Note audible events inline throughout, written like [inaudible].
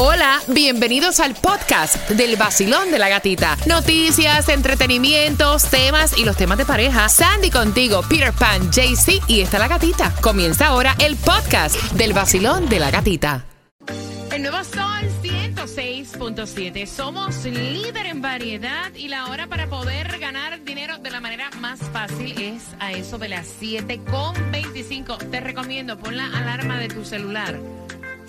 Hola, bienvenidos al podcast del vacilón de la gatita. Noticias, entretenimientos, temas y los temas de pareja. Sandy contigo, Peter Pan, JC y está la gatita. Comienza ahora el podcast del vacilón de la gatita. El nuevo Sol 106.7. Somos líder en variedad y la hora para poder ganar dinero de la manera más fácil es a eso de las 7.25. Te recomiendo, pon la alarma de tu celular.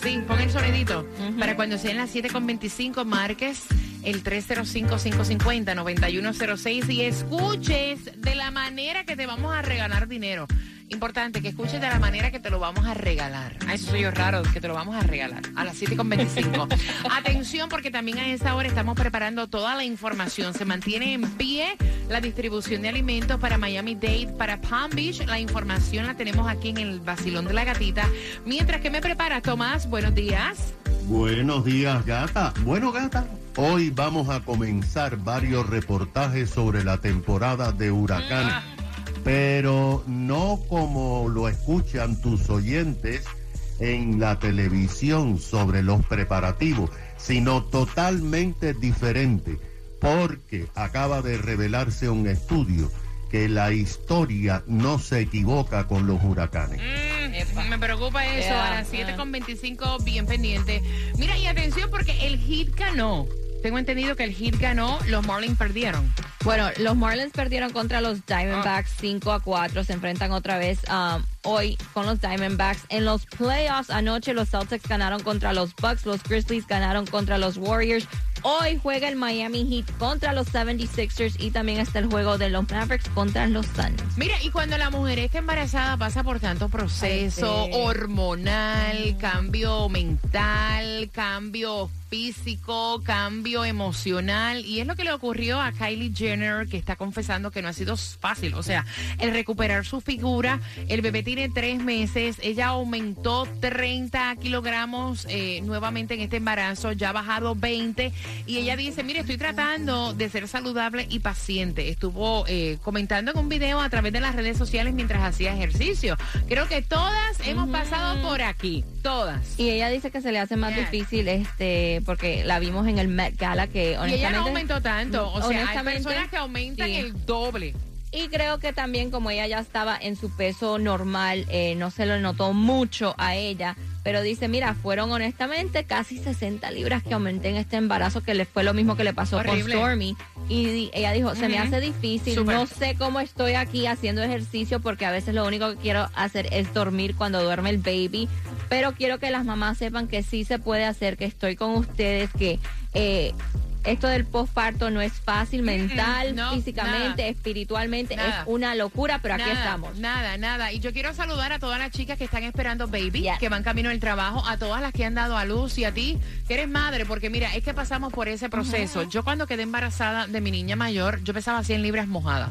Sí, pon el sonidito. Para cuando sean las 7.25 marques el 305-550-9106 y escuches de la manera que te vamos a regalar dinero. Importante que escuches de la manera que te lo vamos a regalar. A eso soy yo raro, que te lo vamos a regalar a las 7.25. [laughs] Atención, porque también a esa hora estamos preparando toda la información. Se mantiene en pie la distribución de alimentos para Miami Dade, para Palm Beach. La información la tenemos aquí en el Basilón de la Gatita. Mientras que me preparas, Tomás, buenos días. Buenos días, gata. Bueno, gata, hoy vamos a comenzar varios reportajes sobre la temporada de huracanes, pero no como lo escuchan tus oyentes en la televisión sobre los preparativos, sino totalmente diferente, porque acaba de revelarse un estudio que la historia no se equivoca con los huracanes. Mm, me preocupa eso. a las 7.25, bien pendiente. Mira, y atención, porque el hit ganó. Tengo entendido que el hit ganó, los Marlins perdieron. Bueno, los Marlins perdieron contra los Diamondbacks 5 a 4. Se enfrentan otra vez um, hoy con los Diamondbacks. En los playoffs anoche los Celtics ganaron contra los Bucks, los Grizzlies ganaron contra los Warriors. Hoy juega el Miami Heat contra los 76ers y también está el juego de los Mavericks contra los Suns. Mira, y cuando la mujer está embarazada pasa por tanto proceso Ay, sí. hormonal, cambio mental, cambio físico, cambio emocional. Y es lo que le ocurrió a Kylie Jenner, que está confesando que no ha sido fácil. O sea, el recuperar su figura. El bebé tiene tres meses. Ella aumentó 30 kilogramos eh, nuevamente en este embarazo. Ya ha bajado 20. Y ella dice, mire, estoy tratando de ser saludable y paciente. Estuvo eh, comentando en un video a través de las redes sociales mientras hacía ejercicio. Creo que todas hemos pasado por aquí. Todas. Y ella dice que se le hace más Yeah. difícil este porque la vimos en el Met Gala que Y ella honestamente no aumentó tanto. O sea, hay honestamente, personas que aumentan sí. el doble. Y creo que también como ella ya estaba en su peso normal, eh, no se lo notó mucho a ella, pero dice, mira, fueron honestamente casi 60 libras que aumenté en este embarazo, que le fue lo mismo que le pasó Horrible. con Stormy. Y ella dijo, se me hace difícil, no sé cómo estoy aquí haciendo ejercicio porque a veces lo único que quiero hacer es dormir cuando duerme el baby, pero quiero que las mamás sepan que sí se puede hacer, que estoy con ustedes, que... Eh, esto del postparto no es fácil mental, no, físicamente, nada. espiritualmente, Nada. es una locura, pero aquí estamos. Nada, nada. Y yo quiero saludar a todas las chicas que están esperando baby, Yes. que van camino al trabajo, a todas las que han dado a luz y a ti, que eres madre, porque mira, es que pasamos por ese proceso. Yo cuando quedé embarazada de mi niña mayor, yo pesaba 100 libras mojada.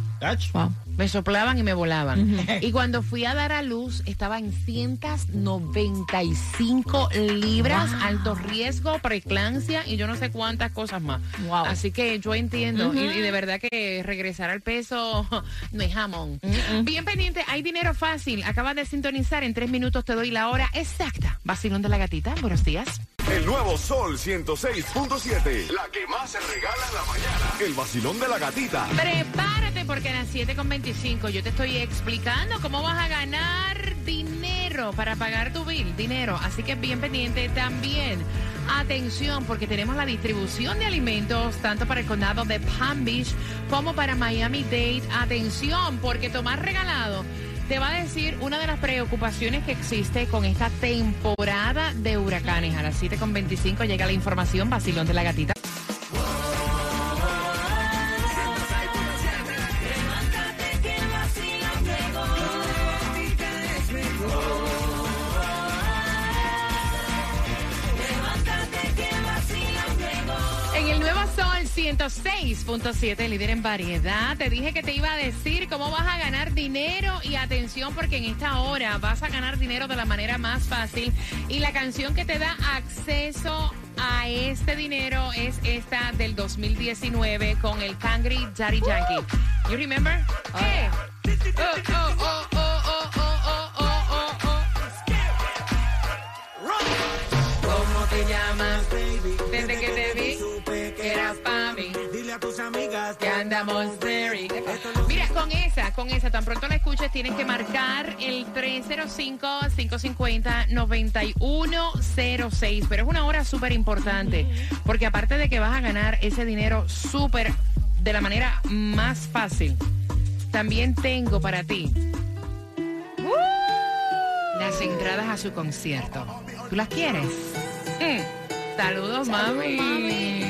Wow. Me soplaban y me volaban. Y cuando fui a dar a luz, estaba en 195 libras, alto riesgo, preeclampsia y yo no sé cuántas cosas más. Wow. Así que yo entiendo. y, y de verdad que regresar al peso [laughs] no es jamón. Bien pendiente, hay dinero fácil. Acabas de sintonizar. En tres minutos te doy la hora exacta. Vacilón de la gatita. Buenos días. El nuevo Sol 106.7. La que más se regala en la mañana. El vacilón de la gatita. Prepárate porque a las 7.25 yo te estoy explicando cómo vas a ganar dinero para pagar tu bill, dinero. Así que bien pendiente también. Atención porque tenemos la distribución de alimentos tanto para el condado de Palm Beach como para Miami Dade. Atención porque Tomás Regalado te va a decir una de las preocupaciones que existe con esta temporada de huracanes. A las 7.25 llega la información, Basilón de la Gatita. 106.7, líder en variedad, te dije que te iba a decir cómo vas a ganar dinero y atención porque en esta hora vas a ganar dinero de la manera más fácil y la canción que te da acceso a este dinero es esta del 2019 con el Cangri Daddy Yankee. You remember? Eh. Oh, oh, oh, oh, oh, Mira, con esa, con esa, tan pronto la escuches, tienes que marcar el 305-550-9106. Pero es una hora súper importante, porque aparte de que vas a ganar ese dinero súper de la manera más fácil, también tengo para ti las entradas a su concierto. ¿Tú las quieres? Mm. Saludos, mami.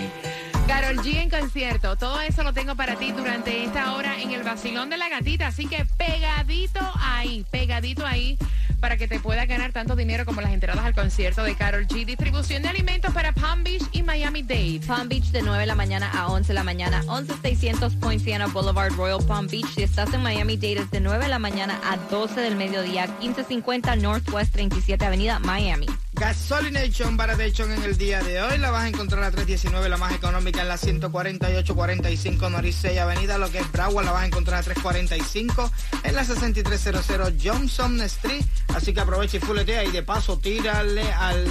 Carol G en concierto. Todo eso lo tengo para ti durante esta hora en el vacilón de la gatita. Así que pegadito ahí, pegadito ahí para que te puedas ganar tanto dinero como las entradas al concierto de Carol G. Distribución de alimentos para Palm Beach y Miami Dade. Palm Beach de 9 de la mañana a 11 de la mañana. 11600 Point Siena Boulevard, Royal Palm Beach. Si estás en Miami Dade es de 9 de la mañana a 12 del mediodía. 1550 Northwest 37 Avenida, Miami. Gasolination Baratechon en el día de hoy. La vas a encontrar a 319, la más económica en la 148-45 Norisey Avenida. Lo que es Broward la vas a encontrar a 345 en la 6300 Johnson Street. Así que aprovecha y fuletea y de paso tírale al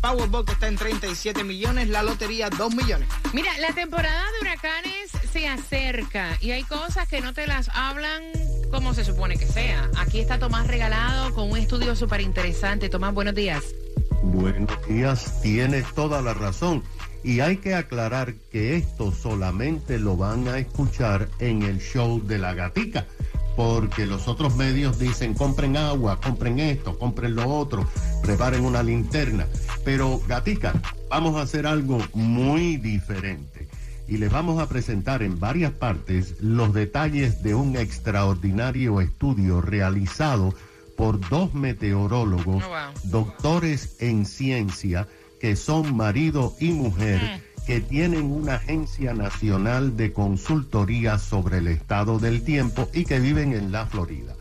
Powerball que está en 37 millones, la lotería 2 millones. Mira, la temporada de huracanes se acerca y hay cosas que no te las hablan como se supone que sea. Aquí está Tomás regalado con un estudio súper interesante. Tomás, buenos días. Buenos días, tienes toda la razón. Y hay que aclarar que esto solamente lo van a escuchar en el show de la gatica, porque los otros medios dicen compren agua, compren esto, compren lo otro, preparen una linterna. Pero gatica, vamos a hacer algo muy diferente. Y les vamos a presentar en varias partes los detalles de un extraordinario estudio realizado por dos meteorólogos, Oh, wow. doctores en ciencia, que son marido y mujer, Mm. que tienen una agencia nacional de consultoría sobre el estado del tiempo y que viven en la Florida.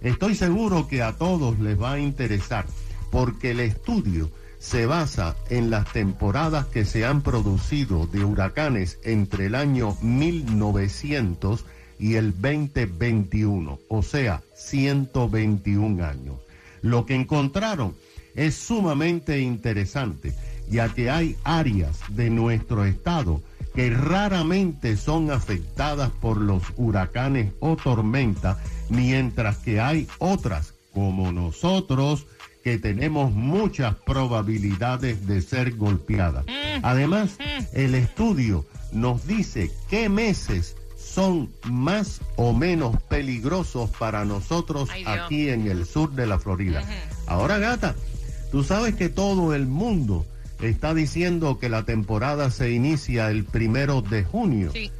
Estoy seguro que a todos les va a interesar porque el estudio se basa en las temporadas que se han producido de huracanes entre el año 1900 y el 2021, o sea, 121 años. Lo que encontraron es sumamente interesante, ya que hay áreas de nuestro estado que raramente son afectadas por los huracanes o tormentas, mientras que hay otras, como nosotros, que tenemos muchas probabilidades de ser golpeadas. Además, el estudio nos dice qué meses son más o menos peligrosos para nosotros Ay, aquí en el sur de la Florida. Ahora, gata, tú sabes que todo el mundo está diciendo que la temporada se inicia el primero de junio. Sí.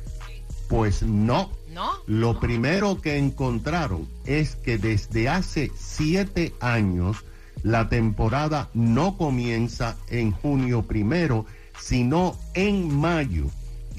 Pues no. ¿No? Lo primero que encontraron es que desde hace siete años la temporada no comienza en junio primero, sino en mayo.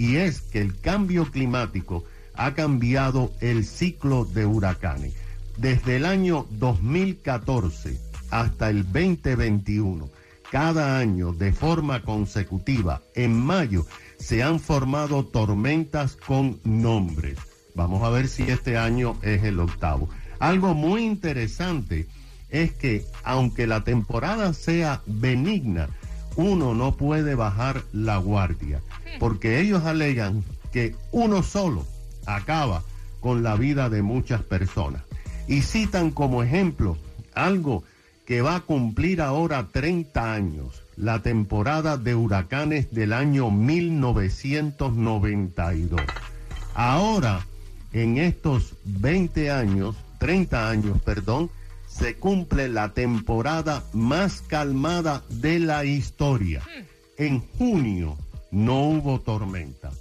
Y es que el cambio climático ha cambiado el ciclo de huracanes. Desde el año 2014 hasta el 2021, cada año de forma consecutiva, en mayo, se han formado tormentas con nombres. Vamos a ver si este año es el octavo. Algo muy interesante es que aunque la temporada sea benigna, uno no puede bajar la guardia, porque ellos alegan que uno solo acaba con la vida de muchas personas. Y citan como ejemplo algo que va a cumplir ahora 30 años, la temporada de huracanes del año 1992. Ahora, en estos 20 años, 30 años, perdón, se cumple la temporada más calmada de la historia. En junio no hubo tormenta.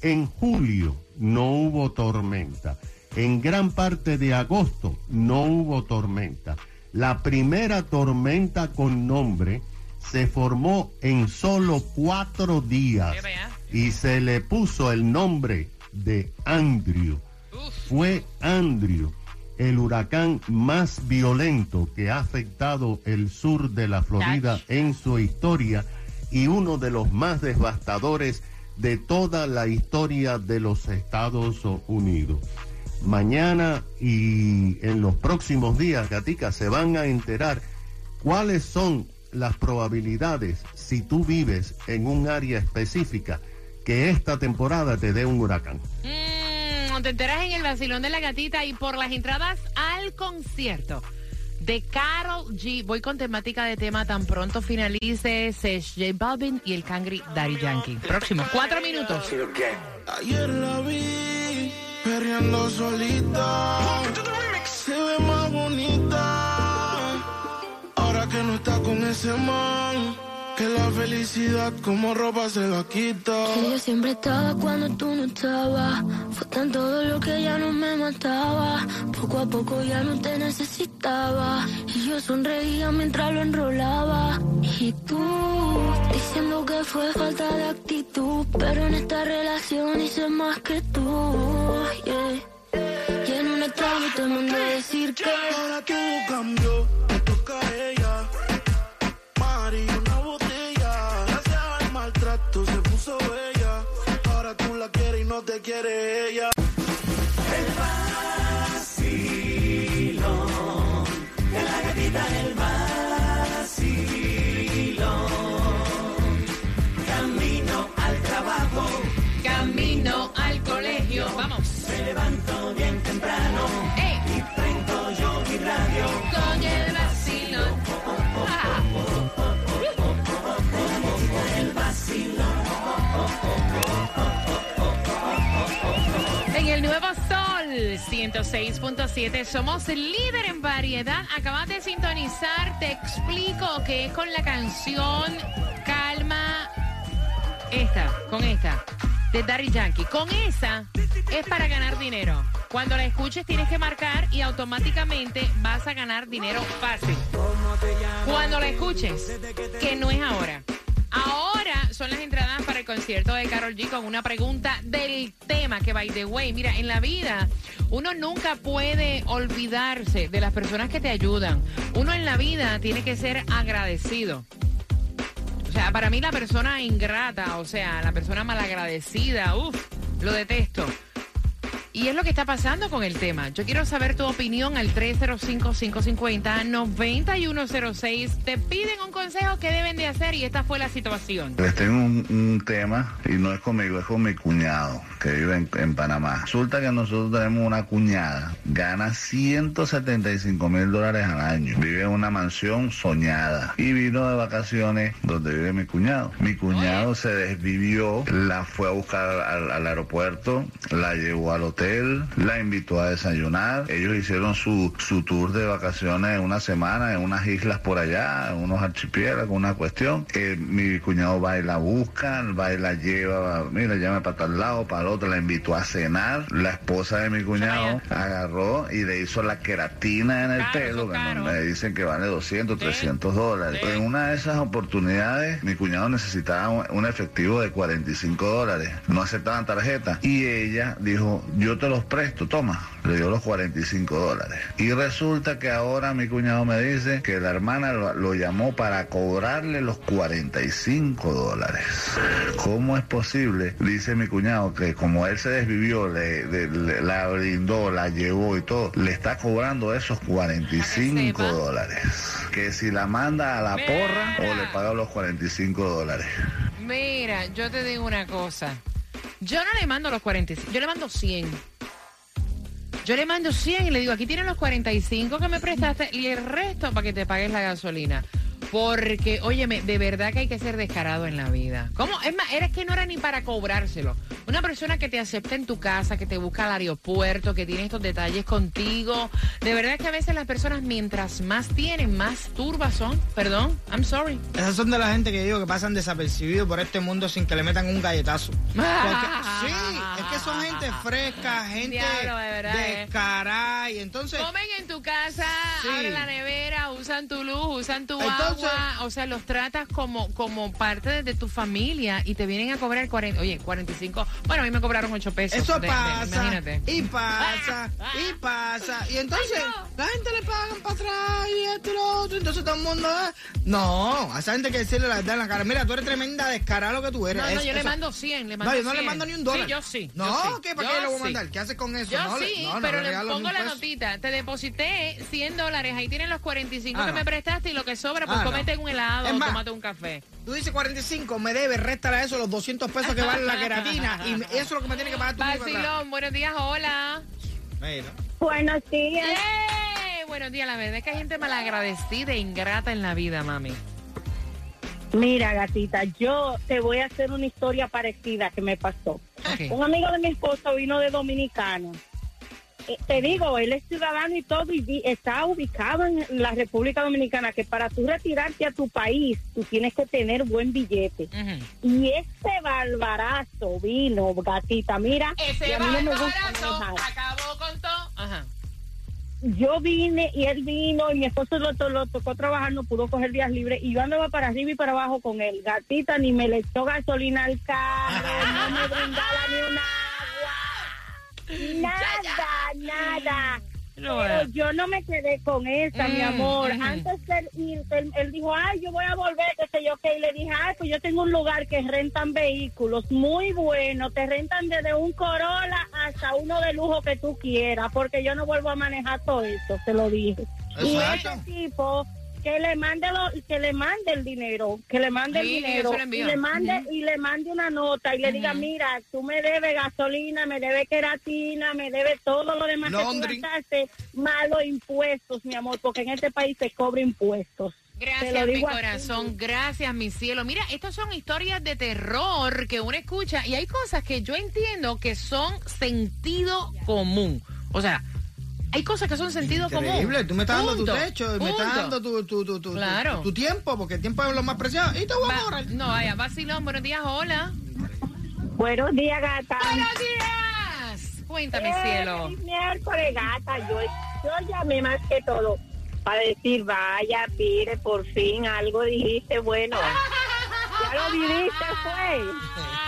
En julio no hubo tormenta. En gran parte de agosto no hubo tormenta. La primera tormenta con nombre se formó en solo cuatro días y se le puso el nombre de Andrew. Fue Andrew el huracán más violento que ha afectado el sur de la Florida en su historia y uno de los más devastadores de toda la historia de los Estados Unidos. Mañana y en los próximos días, Gatica, se van a enterar cuáles son las probabilidades, si tú vives en un área específica, que esta temporada te dé un huracán. Mm, cuando te enteras en el vacilón de la gatita y por las entradas al concierto de Carol G. Voy con temática de tema tan pronto finalice Sesh J Balvin y el Cangri Daddy Yankee. Próximo, cuatro minutos. Ayer la vi perreando solita. Se ve más bonita. Ahora que no está con ese man. Que la felicidad como ropa se la quita. Que yo siempre estaba cuando tú no estabas. Fue tan todo lo que ya no me mataba. Poco a poco ya no te necesitaba. Y yo sonreía mientras lo enrolaba. Y tú, diciendo que fue falta de actitud. Pero en esta relación hice más que tú. Yeah. Y en un extraño te mandé a decir que. Ahora tú cambió, quieres y no te quiere ella. Camino al colegio, vamos. Me levanto Sol 106.7 somos líder en variedad. Acabas de sintonizar, te explico que es con la canción Calma esta, con esta, de Daddy Yankee. Con esa es para ganar dinero. Cuando la escuches tienes que marcar y automáticamente vas a ganar dinero fácil. Cuando la escuches, que no es ahora. Ahora son las entradas para el concierto de Carol G con una pregunta del tema que by the way, mira, en la vida uno nunca puede olvidarse de las personas que te ayudan. Uno en la vida tiene que ser agradecido. O sea, para mí la persona ingrata, o sea, la persona malagradecida, uff, lo detesto. Y es lo que está pasando con el tema. Yo quiero saber tu opinión al 305-550-9106. Te piden un consejo que deben de hacer y esta fue la situación. Les tengo un, un tema y no es conmigo, es con mi cuñado que vive en, en Panamá. Resulta que nosotros tenemos una cuñada, gana 175 mil dólares al año, vive en una mansión soñada y vino de vacaciones donde vive mi cuñado. Mi cuñado se desvivió, la fue a buscar al, al aeropuerto, la llevó al hotel, la invitó a desayunar. Ellos hicieron su, su tour de vacaciones en una semana en unas islas por allá, en unos archipiélagos, una cuestión. Eh, mi cuñado va y la busca, va y la lleva, mira, llame para tal lado, para el otro, la invitó a cenar. La esposa de mi cuñado agarró y le hizo la queratina en el pelo, que me dicen que vale 200, 300 dólares. En una de esas oportunidades, mi cuñado necesitaba un, un efectivo de 45 dólares. No aceptaban tarjeta. Y ella dijo, yo te los presto, toma. Le dio los 45 dólares. Y resulta que ahora mi cuñado me dice que la hermana lo, lo llamó para cobrarle los 45 dólares. ¿Cómo es posible? Dice mi cuñado que como él se desvivió, le, le- le- la brindó, la llevó y todo, le está cobrando esos 45 sepa. dólares. Que si la manda a la Mira. porra o le paga los 45 dólares. Mira, yo te digo una cosa. Yo no le mando los 45, yo le mando 100. Yo le mando 100 y le digo, aquí tienen los 45 que me prestaste y el resto para que te pagues la gasolina. Porque, óyeme, de verdad que hay que ser descarado en la vida. ¿Cómo? Es más, eres que no era ni para cobrárselo. Una persona que te acepta en tu casa, que te busca al aeropuerto, que tiene estos detalles contigo. De verdad que a veces las personas, mientras más tienen, más turbas son. Perdón, I'm sorry. Esas son de la gente que digo que pasan desapercibidos por este mundo sin que le metan un galletazo. [laughs] Porque- sí, son gente fresca, gente Diablo, de verdad, eh. descarada. Y entonces, Comen en tu casa, Sí. abren la nevera, usan tu luz, usan tu Entonces- agua, o sea, los tratas como, como parte de, de tu familia y te vienen a cobrar 40, oye, 45, bueno, a mí me cobraron 8 pesos. eso de- pasa, imagínate. y pasa, y [laughs] pasa. Y entonces, Ay, no. la gente le pagan para atrás y esto y lo otro. Entonces todo el mundo, no, a esa gente hay que decirle la verdad en la cara. Mira, tú eres tremenda descarada lo que tú eres. No, no, Es- yo le mando 100, le mando No, yo no le 100. mando ni un dólar. Sí, yo sí. No, sí, ¿qué? ¿Para yo qué le voy a sí. mandar? ¿Qué haces con eso? Yo no, le- sí, no, no pero le le ni pongo la notita. Te deposité 100 dólares. Ahí tienen los 45 Ah, que no. me prestaste y lo que sobra, pues Ah, no. cómete un helado, Es más, tómate un café. Tú dices 45, me debes, réstale a eso los 200 pesos que vale la queratina. Y eso es lo que me tiene que pagar tú. Vacilón, buenos días, hola. Mira. Buenos días. ¡Yay! Buenos días, la verdad es que hay gente malagradecida e ingrata en la vida, mami. Mira, gatita, yo te voy a hacer una historia parecida que me pasó. Un amigo de mi esposo vino de Dominicano. Eh, te digo, él es ciudadano y todo y vi- está ubicado en la República Dominicana, que para tú retirarte a tu país, tú tienes que tener buen billete. Y ese barbarazo vino, gatita, mira, Ese no barbarazo manejar. acabó con todo. Ajá. Yo vine y él vino y mi esposo lo, to- lo tocó trabajar, no pudo coger días libres y yo andaba para arriba y para abajo con él. Gatita ni me le echó gasolina al carro, [laughs] no me brindaba ni un agua. Nada, nada. Pero yo no me quedé con esa, mi Mm, amor. ujú. Antes de ir, él, él dijo, ay, yo voy a volver, qué sé yo, qué. Y le dije, ay, pues yo tengo un lugar que rentan vehículos muy bueno. Te rentan desde un Corolla hasta uno de lujo que tú quieras, porque yo no vuelvo a manejar todo eso, se lo dije. Y Exacto. ese tipo que le mande lo, que le mande el dinero, que le mande Sí, el dinero y le mande y le mande una nota y le diga, mira, tú me debes gasolina, me debes queratina, me debes todo lo demás que tú Laundry. gastaste, malos impuestos, mi amor, porque en este país se cobra impuestos. Gracias, mi así. corazón. Gracias, mi cielo. Mira, estas son historias de terror que uno escucha y hay cosas que yo entiendo que son sentido común. O sea, hay cosas que son sentido Increíble, común. tú me estás dando Punto. tu techo, y me estás Punto. dando tu, tu, tu, tu, Claro. tu, tu tiempo, porque el tiempo es lo más preciado. Y te voy a cobrar. no, vaya, vacilón, buenos días, hola. Buenos días, gata. Buenos días. Cuéntame, Eh, cielo. feliz miércoles, gata. Yo, yo llamé más que todo para decir, vaya, pire, por fin algo dijiste, bueno. [laughs] Ya lo viviste, fue.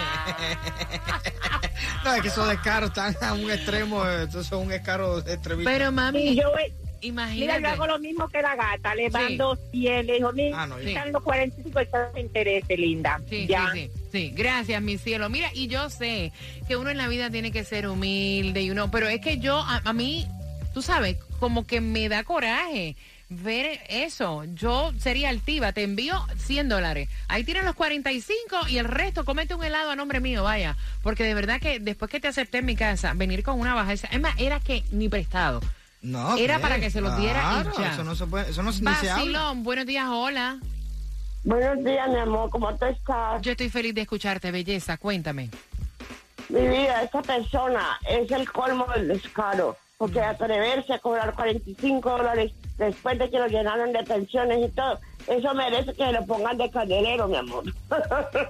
[laughs] No, es que esos descaros están a un extremo, entonces son un descaro extremista. Pero, Y mami, yo, mira, imagínate. yo hago lo mismo que la gata. Le Sí. mando 100, le digo, mira, Ah, no, yo- están los 45 están de interés, linda. Sí, ya. sí, sí, sí. Gracias, mi cielo. Mira, y yo sé que uno en la vida tiene que ser humilde y uno, pero es que yo, a, a mí, tú sabes, como que me da coraje ver eso. Yo sería altiva, te envío 100 dólares. Ahí tienes los 45 y el resto, cómete un helado a nombre mío, vaya. Porque de verdad que después que te acepté en mi casa, venir con una bajeza, es más, era que ni prestado. No, Era ¿qué? para que se los diera y Claro, ya. Eso no se puede, eso no, ni se habla. Buenos días, hola. Buenos días, mi amor, ¿cómo tú estás? Yo estoy feliz de escucharte, belleza, cuéntame. Mi vida, esta persona es el colmo del descaro, porque atreverse a cobrar 45 dólares después de que lo llenaron de pensiones y todo, eso merece que lo pongan de candelero, mi amor.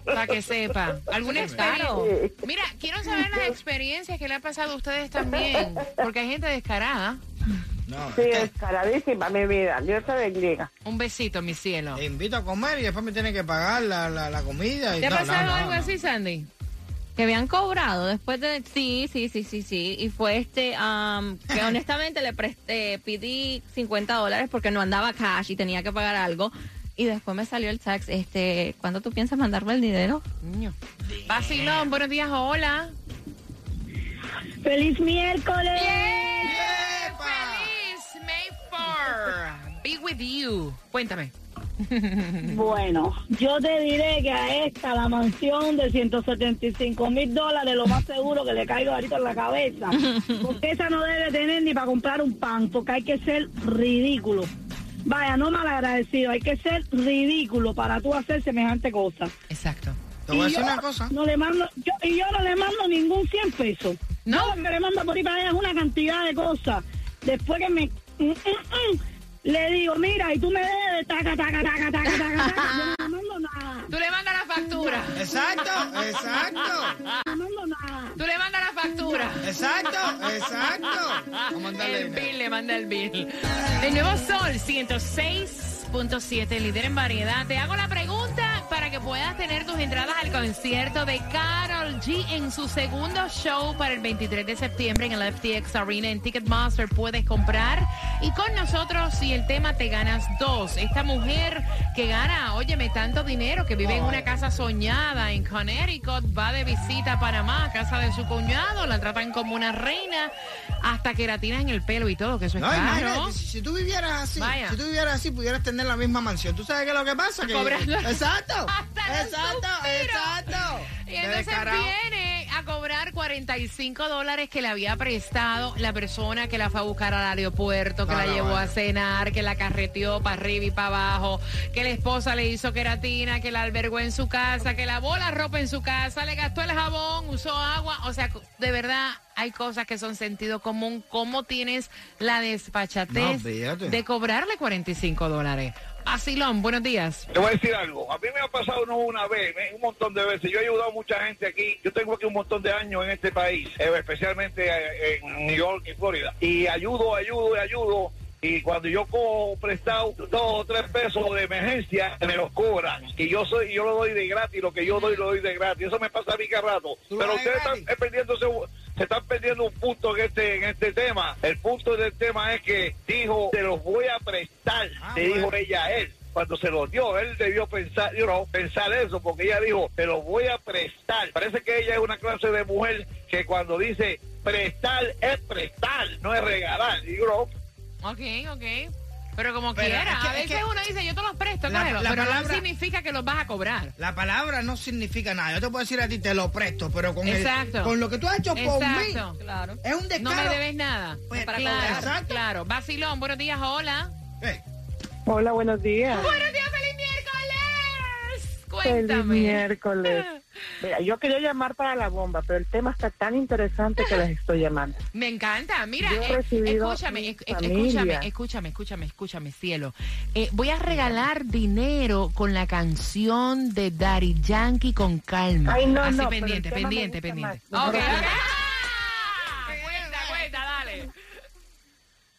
Para que sepa. ¿Alguna experiencia? Claro. Mira, quiero saber las experiencias que le ha pasado a ustedes también. Porque hay gente descarada. No, Sí, descaradísima, mi vida. Dios te bendiga. Un besito, mi cielo. te invito a comer y después me tienen que pagar la, la, la comida. Y ¿Te ha no, pasado no, algo no. así, Sandy? Que habían cobrado después de... Sí, sí, sí, sí, sí. Y fue este... am, que [laughs] honestamente le presté, pedí 50 dólares porque no andaba cash y tenía que pagar algo. Y después me salió el tax. Este, ¿Cuándo tú piensas mandarme el dinero? Niño. Vacilón, buenos días, hola. ¡Feliz miércoles! ¡Feliz May 4! Be with you. Cuéntame. [laughs] Bueno, yo te diré que a esta, la mansión de 175 mil dólares, lo más seguro que le caiga ahorita en la cabeza. [laughs] Porque esa no debe tener ni para comprar un pan, porque hay que ser ridículo. Vaya, no malagradecido, hay que ser ridículo para tú hacer semejante cosa. Exacto. Te voy a Y decir yo una cosa. No le mando, yo, y yo no le mando ningún 100 pesos. ¿No? Yo lo que le mando por ahí para allá es una cantidad de cosas. Después que me... mm, mm, mm, le digo, mira, y tú me debes, taca, taca, taca, taca, taca, taca. Yo no [laughs] le mando nada. Tú le mandas la factura. Exacto, exacto, No le mando nada. Tú le mandas la factura. exacto, exacto. El bill, le manda el bill. El nuevo Sol 106.7, líder en variedad. Te hago la pregunta que puedas tener tus entradas al concierto de Carol G en su segundo show para el 23 de septiembre en el FTX Arena en Ticketmaster. Puedes comprar. Y con nosotros, si el tema te ganas dos. Esta mujer que gana, óyeme, tanto dinero, que vive en una casa soñada en Connecticut, va de visita a Panamá, a casa de su cuñado, la tratan como una reina, hasta que en el pelo y todo, que eso es No, caro. imagínate, si, si tú vivieras así, Vaya. si tú vivieras así, pudieras tener la misma mansión. ¿Tú sabes qué es lo que pasa? Que, Cobrando. Exacto, [laughs] exacto, exacto. Y entonces descarado. viene a cobrar 45 dólares que le había prestado la persona que la fue a buscar al aeropuerto, que No, la no, llevó a cenar, que la carreteó para arriba y para abajo, que la esposa le hizo queratina, que la albergó en su casa, que lavó la ropa en su casa, le gastó el jabón, usó agua. O sea, de verdad hay cosas que son sentido común. ¿Cómo tienes la despachatez de cobrarle 45 dólares? Asilón, buenos días. Te voy a decir algo. A mí me ha pasado no una vez, un montón de veces. Yo he ayudado a mucha gente aquí. Yo tengo aquí un montón de años en este país, eh, especialmente eh, en New York y Florida. Y ayudo, ayudo y ayudo. Y cuando yo cojo prestado dos o tres pesos de emergencia, me los cobran. Y yo soy, yo lo doy de gratis. Lo que yo doy, lo doy de gratis. Eso me pasa a mí cada rato. ¿Tú lo Pero ustedes están perdiéndose, se están perdiendo un punto en este, en este tema. El punto del tema es que dijo, te los voy a prestar. Ah, le dijo ella a él cuando se los dio, él debió pensar, you know, pensar eso, porque ella dijo, te los voy a prestar. Parece que ella es una clase de mujer que cuando dice prestar es prestar, no es regalar. You know, Ok, ok. Pero como Pero quiera, es que- a es veces que- uno dice, yo te los presto, La- cógelo", la pero palabra- no significa que los vas a cobrar. La palabra no significa nada. Yo te puedo decir a ti, te lo presto, pero con, el- Exacto. con lo que tú has hecho por Exacto. mí, Claro. es un No descaro. me debes nada. Pues, para claro, cobrar. Exacto. claro. Vacilón, buenos días, hola. Eh, Hola, buenos días. Buenos días, feliz miércoles. Feliz Cuéntame. miércoles. [laughs] Mira, yo quería llamar para la bomba, pero el tema está tan interesante que les estoy llamando. Me encanta. Mira, eh, escúchame, esc- escúchame, escúchame, escúchame, escúchame, cielo. Eh, voy a regalar dinero con la canción de Daddy Yankee con calma. Ay, no, Así no, pendiente, pendiente, pendiente. más. Ok,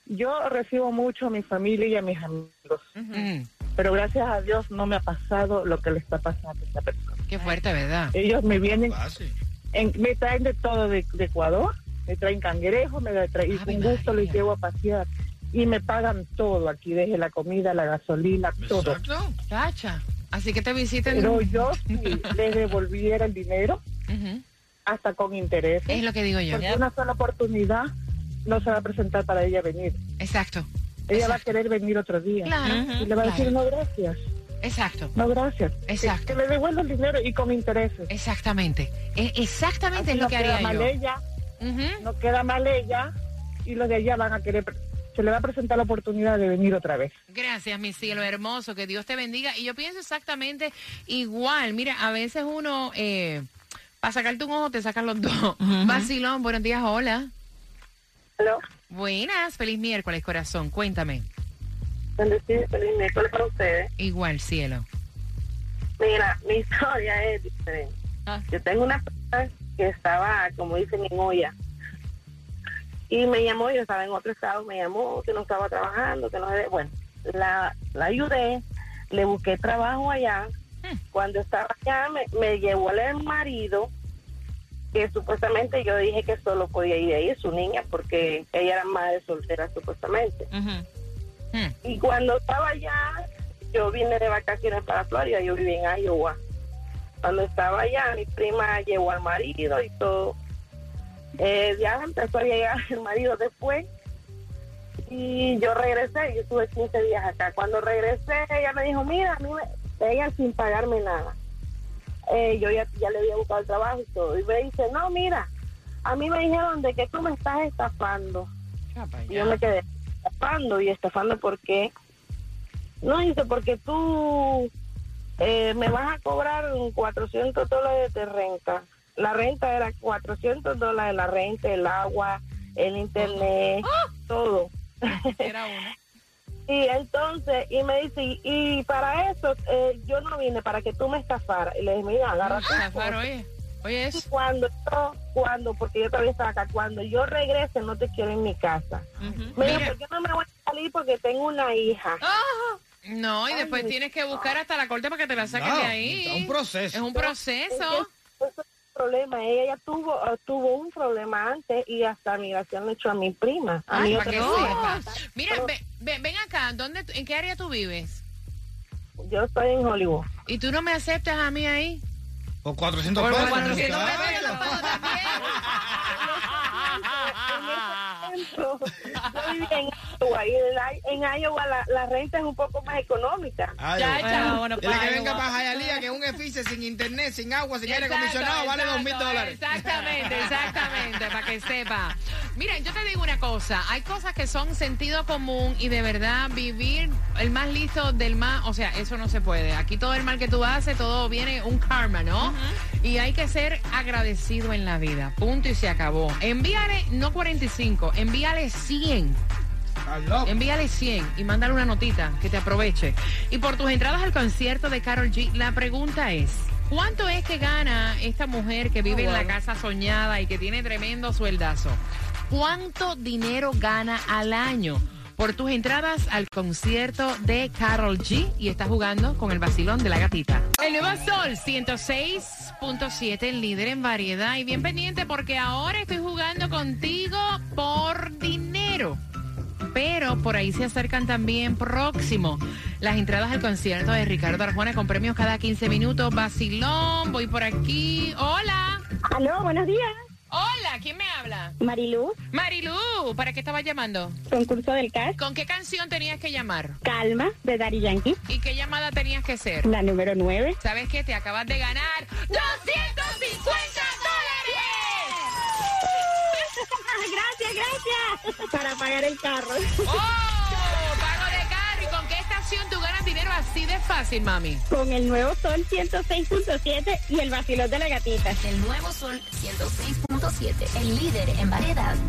Yo recibo mucho a mi familia y a mis amigos, Mm, pero gracias a Dios no me ha pasado lo que le está pasando a esta persona. qué fuerte, ¿verdad? Ellos me vienen, en- me traen de todo de, de Ecuador, me traen cangrejos, me traen, y Ave con gusto les llevo a pasear. Y me pagan todo aquí, desde la comida, la gasolina, todo. Exacto. Cacha. Así que te visiten. Pero yo si les devolviera el dinero, hasta con intereses, Es lo que digo yo. porque una sola oportunidad no se va a presentar para ella venir. Exacto. Ella va a querer venir otro día. Claro. Y le va a decir, claro. no, gracias. Exacto. No, gracias. Exacto. Que, que le devuelva el dinero y con intereses. Exactamente. E- Exactamente Así es lo no que queda haría mal yo. ella, no queda mal ella, y los de allá van a querer, se le va a presentar la oportunidad de venir otra vez. Gracias, mi cielo hermoso, que Dios te bendiga. Y yo pienso exactamente igual. Mira, a veces uno, eh, para sacarte un ojo, te sacan los dos. Vacilón, buenos días, hola. Buenas, feliz miércoles, corazón. Cuéntame. bendecido, feliz miércoles para ustedes. Igual, cielo. Mira, [laughs] mi historia es diferente. Ah. Yo tengo una persona que estaba, como dicen, en olla. Y me llamó, yo estaba en otro estado, me llamó que no estaba trabajando, que no bueno, la, la ayudé, le busqué trabajo allá. Cuando estaba allá me, me llevó el marido, que supuestamente yo dije que solo podía ir ahí su niña, porque ella era madre soltera supuestamente. Hmm. Y cuando estaba allá, yo vine de vacaciones para Florida, yo viví en Iowa. Cuando estaba allá, mi prima llevó al marido y todo. Eh, ya empezó a llegar el marido después. Y yo regresé, yo estuve 15 días acá. Cuando regresé, ella me dijo, mira, a mí me- ella sin pagarme nada. Eh, yo ya, ya le había buscado el trabajo y todo. Y me dice, no, mira, a mí me dijeron de que tú me estás estafando. Y yo me quedé estafando y estafando porque no dice porque tú eh, me vas a cobrar 400 dólares de renta la renta era 400 dólares la renta el agua el internet todo. Era uno. [laughs] y entonces y me dice y, para eso eh, yo no vine para que tú me estafaras y le dije mira agarra Zafar, cosas. oye. Oye, Y eso. cuando yo, cuando, porque yo todavía estaba acá, cuando yo regrese no te quiero en mi casa. Me dijo, Mira. ¿por qué no me voy a salir? Porque tengo una hija. Ah, No, y después tienes que buscar hasta la corte para que te la saquen No, de ahí. es un proceso. Es un proceso. Es problema. Ella tuvo, eh, tuvo un problema antes y hasta migración le echó a mi prima. A Ay, mi otra que prima. sepas. Mira, ve- ve- ven acá, ¿dónde, ¿en qué área tú vives? Yo estoy en Hollywood. ¿Y tú no me aceptas a mí ahí? Por 400 Por pesos. 400 muchacho. pesos en Iowa y en, I- en Iowa la, la renta es un poco más económica. Ay, Ya, bueno. ya, bueno, Dile que para venga para Hialeah, que es un edificio sin internet, sin agua, sin aire Exacto, acondicionado, vale dos mil dólares. Exactamente, exactamente, para que sepa. Miren, yo te digo una cosa, hay cosas que son sentido común y de verdad vivir el más listo del más, o sea, eso no se puede. Aquí todo el mal que tú haces, todo viene un karma, ¿no? Y hay que ser agradecido en la vida, punto y se acabó. Envíale, no 45, envíale 100. Estás loco. Envíale 100 y mándale una notita que te aproveche. Y por tus entradas al concierto de Carol G, la pregunta es, ¿cuánto es que gana esta mujer que vive en la casa soñada y que tiene tremendo sueldazo? ¿Cuánto dinero gana al año? Por tus entradas al concierto de Carol G y está jugando con el vacilón de la gatita. El nuevo Sol 106.7, el líder en variedad. Y bien pendiente porque ahora estoy jugando contigo por dinero pero por ahí se acercan también próximo las entradas al concierto de Ricardo Arjona con premios cada 15 minutos. Vacilón, voy por aquí. Hola. Aló, buenos días. Hola, ¿quién me habla? Marilu, Marilu, ¿para qué estabas llamando? concurso del CAS. ¿Con qué canción tenías que llamar? Calma, de Daddy Yankee, ¿Y qué llamada tenías que hacer? la número 9. ¿Sabes qué? Te acabas de ganar 250 dólares. [laughs] gracias, gracias. Para pagar el carro. ¡Oh! Estación tú ganas dinero así de fácil, mami? Con el nuevo Sol 106.7 y el vacilón de la gatita. El nuevo Sol 106.7, el líder en variedad.